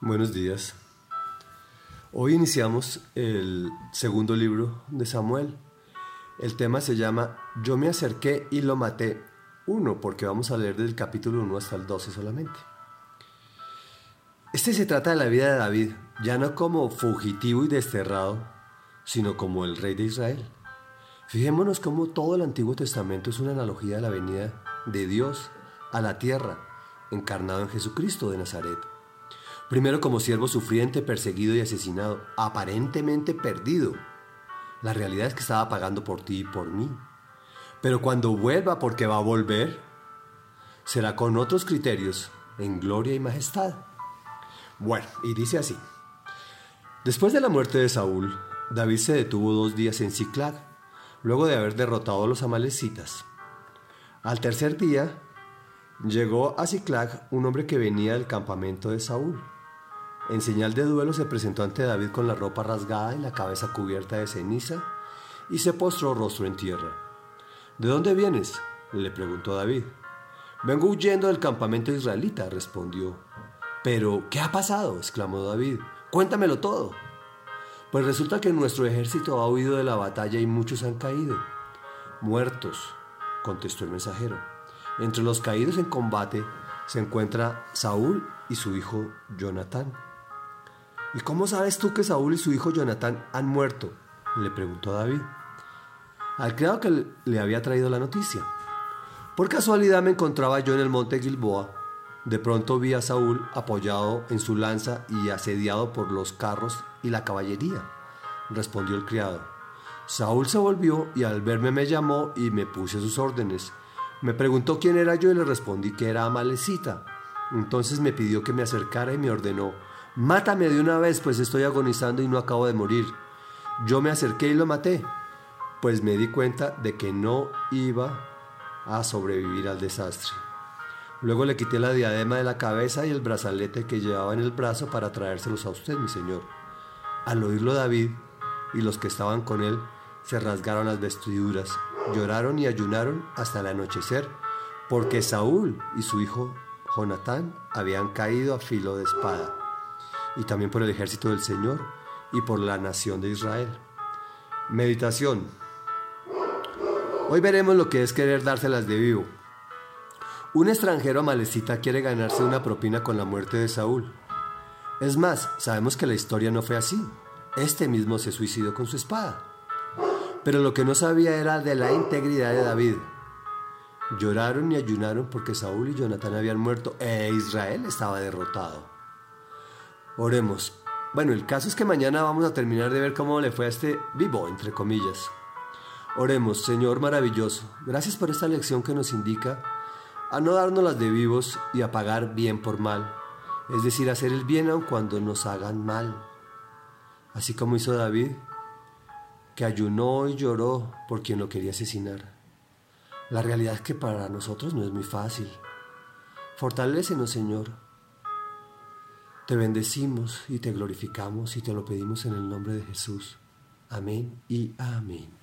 Buenos días. Hoy iniciamos el segundo libro de Samuel. El tema se llama Yo me acerqué y lo maté. Uno, porque vamos a leer del capítulo 1 hasta el 12 solamente. Este se trata de la vida de David, ya no como fugitivo y desterrado, sino como el rey de Israel. Fijémonos cómo todo el Antiguo Testamento es una analogía de la venida de Dios a la tierra, encarnado en Jesucristo de Nazaret. Primero como siervo sufriente, perseguido y asesinado, aparentemente perdido. La realidad es que estaba pagando por ti y por mí. Pero cuando vuelva, porque va a volver, será con otros criterios, en gloria y majestad. Bueno, y dice así. Después de la muerte de Saúl, David se detuvo dos días en Ciclag, luego de haber derrotado a los amalecitas. Al tercer día, llegó a Ciclag un hombre que venía del campamento de Saúl. En señal de duelo se presentó ante David con la ropa rasgada y la cabeza cubierta de ceniza y se postró rostro en tierra. ¿De dónde vienes? le preguntó David. Vengo huyendo del campamento israelita, respondió. Pero, ¿qué ha pasado? exclamó David. Cuéntamelo todo. Pues resulta que nuestro ejército ha huido de la batalla y muchos han caído. Muertos, contestó el mensajero. Entre los caídos en combate se encuentra Saúl y su hijo Jonatán. ¿Y cómo sabes tú que Saúl y su hijo Jonatán han muerto? le preguntó David. Al criado que le había traído la noticia. Por casualidad me encontraba yo en el monte Gilboa. De pronto vi a Saúl apoyado en su lanza y asediado por los carros y la caballería, respondió el criado. Saúl se volvió y al verme me llamó y me puse sus órdenes. Me preguntó quién era yo y le respondí que era Amalecita. Entonces me pidió que me acercara y me ordenó, Mátame de una vez, pues estoy agonizando y no acabo de morir. Yo me acerqué y lo maté, pues me di cuenta de que no iba a sobrevivir al desastre. Luego le quité la diadema de la cabeza y el brazalete que llevaba en el brazo para traérselos a usted, mi señor. Al oírlo David y los que estaban con él se rasgaron las vestiduras, lloraron y ayunaron hasta el anochecer, porque Saúl y su hijo Jonatán habían caído a filo de espada y también por el ejército del Señor y por la nación de Israel. Meditación. Hoy veremos lo que es querer dárselas de vivo. Un extranjero amalecita quiere ganarse una propina con la muerte de Saúl. Es más, sabemos que la historia no fue así. Este mismo se suicidó con su espada. Pero lo que no sabía era de la integridad de David. Lloraron y ayunaron porque Saúl y Jonatán habían muerto e Israel estaba derrotado. Oremos. Bueno, el caso es que mañana vamos a terminar de ver cómo le fue a este vivo, entre comillas. Oremos, Señor maravilloso, gracias por esta lección que nos indica a no darnos las de vivos y a pagar bien por mal, es decir, hacer el bien aun cuando nos hagan mal. Así como hizo David, que ayunó y lloró por quien lo quería asesinar. La realidad es que para nosotros no es muy fácil. Fortalécenos, Señor te bendecimos y te glorificamos y te lo pedimos en el nombre de Jesús. Amén y amén.